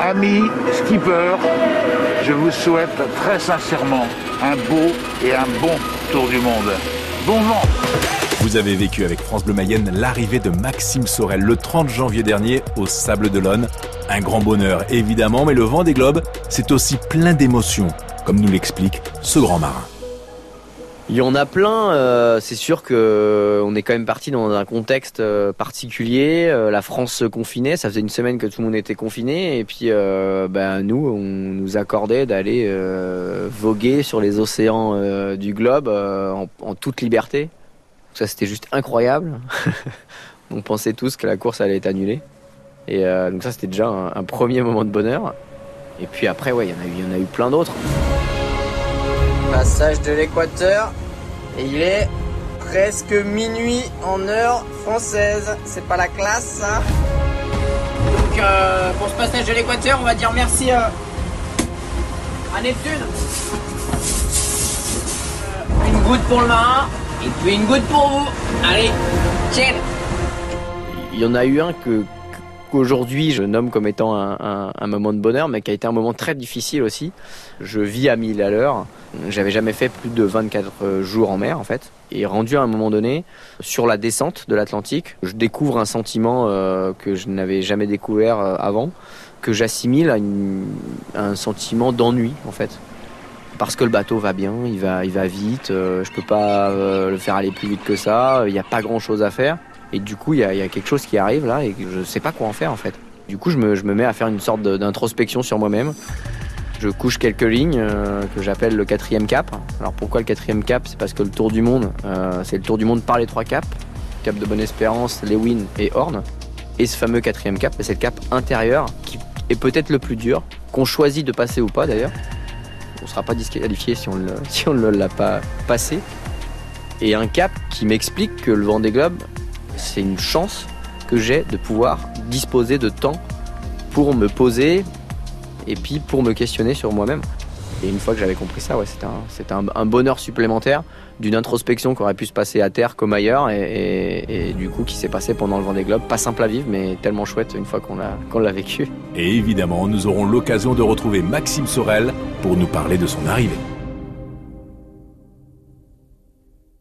Amis skipper, je vous souhaite très sincèrement un beau et un bon tour du monde. Bon vent Vous avez vécu avec France Bleu Mayenne l'arrivée de Maxime Sorel le 30 janvier dernier au Sable d'Olonne. Un grand bonheur évidemment, mais le vent des globes, c'est aussi plein d'émotions, comme nous l'explique ce grand marin. Il y en a plein. euh, c'est sûr que euh, on est quand même parti dans un contexte euh, particulier. euh, la France confinée, ça faisait une semaine que tout le monde était confiné, et puis euh, ben, nous, on nous accordait d'aller euh, voguer sur les océans du globe en, en toute liberté. Ça, c'était juste incroyable. on pensait tous que la course allait être annulée, et donc ça, c'était déjà un, premier moment de bonheur. Et puis après, ouais, il y en a eu plein d'autres. Passage de l'équateur. Et il est presque minuit en heure française. C'est pas la classe, ça Donc, euh, pour ce passage de l'équateur, on va dire merci euh, à Neptune. Euh, une goutte pour le marin, et puis une goutte pour vous. Allez, tiens Il y en a eu un que qu'aujourd'hui je nomme comme étant un, moment de bonheur, mais qui a été un moment très difficile aussi. Je vis à 1000 à l'heure. J'avais jamais fait plus de 24 jours en mer en fait. Et rendu à un moment donné, sur la descente de l'Atlantique, je découvre un sentiment euh, que je n'avais jamais découvert euh, avant, que j'assimile à un sentiment d'ennui en fait. Parce que le bateau va bien, il va, il va vite, euh, je peux pas euh, le faire aller plus vite que ça, il n'y a pas grand chose à faire. Et du coup, il y a, quelque chose qui arrive là et je sais pas quoi en faire en fait. Du coup, je me, je me mets à faire une sorte d'introspection sur moi-même. Je couche quelques lignes euh, que j'appelle le quatrième cap. Alors pourquoi le quatrième cap? C'est parce que le tour du monde, euh, c'est le tour du monde par les trois caps. Cap de Bonne-Espérance, Lewin et Horn. Et ce fameux quatrième cap, c'est le cap intérieur qui est peut-être le plus dur, qu'on choisit de passer ou pas d'ailleurs. On ne sera pas disqualifié si on ne l'a pas passé. Et un cap qui m'explique que le Vendée Globe, c'est une chance que j'ai de pouvoir disposer de temps pour me poser et puis pour me questionner sur moi-même. Et une fois que j'avais compris ça, ouais, c'était un, bonheur supplémentaire d'une introspection qui aurait pu se passer à terre comme ailleurs et, du coup qui s'est passé pendant le Vendée Globe. Pas simple à vivre, mais tellement chouette une fois qu'on l'a vécu. Et évidemment, nous aurons l'occasion de retrouver Maxime Sorel pour nous parler de son arrivée.